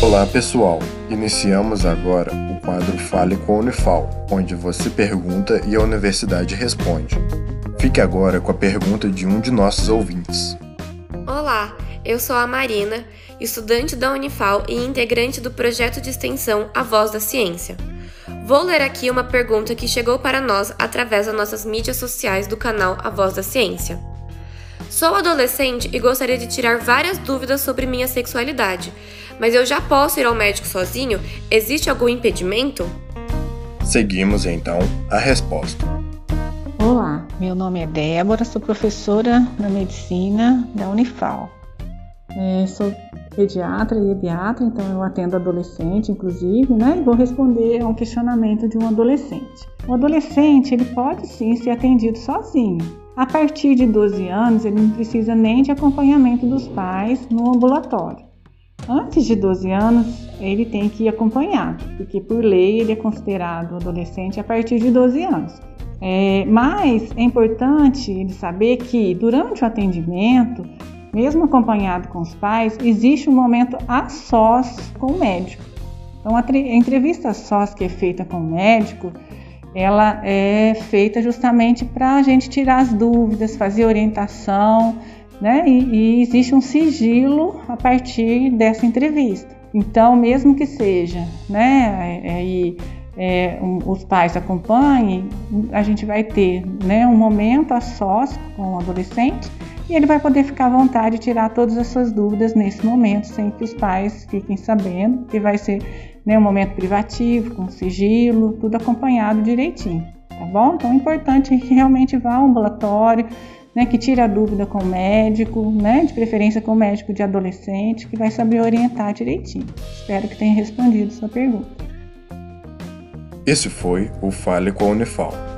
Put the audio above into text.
Olá pessoal, iniciamos agora o quadro Fale com a Unifal, onde você pergunta e a universidade responde. Fique agora com a pergunta de um de nossos ouvintes. Olá, eu sou a Marina, estudante da Unifal e integrante do projeto de extensão A Voz da Ciência. Vou ler aqui uma pergunta que chegou para nós através das nossas mídias sociais do canal A Voz da Ciência. Sou adolescente e gostaria de tirar várias dúvidas sobre minha sexualidade, mas eu já posso ir ao médico sozinho? Existe algum impedimento? Seguimos então a resposta. Olá, meu nome é Débora, sou professora da medicina da Unifal. É, sou pediatra e pediatra, então eu atendo adolescente, inclusive, né? E vou responder a um questionamento de um adolescente. O adolescente ele pode sim ser atendido sozinho, a partir de 12 anos, ele não precisa nem de acompanhamento dos pais no ambulatório. Antes de 12 anos, ele tem que ir acompanhado, porque por lei ele é considerado adolescente a partir de 12 anos. É, mas é importante ele saber que durante o atendimento, mesmo acompanhado com os pais, existe um momento a sós com o médico. Então, a, entrevista a sós que é feita com o médico, ela é feita justamente para a gente tirar as dúvidas, fazer orientação, né? E, e, existe um sigilo a partir dessa entrevista. Então, mesmo que seja, né? É, é, um, os pais acompanhem, a gente vai ter, né? Um momento a sós com o adolescente e ele vai poder ficar à vontade e tirar todas as suas dúvidas nesse momento, sem que os pais fiquem sabendo, que vai ser né, um momento privativo, com sigilo, tudo acompanhado direitinho, tá bom? Então é importante que realmente vá ao ambulatório, né, que tire a dúvida com o médico, né, de preferência com o médico de adolescente, que vai saber orientar direitinho. Espero que tenha respondido sua pergunta. Esse foi o Fale com a Unifal.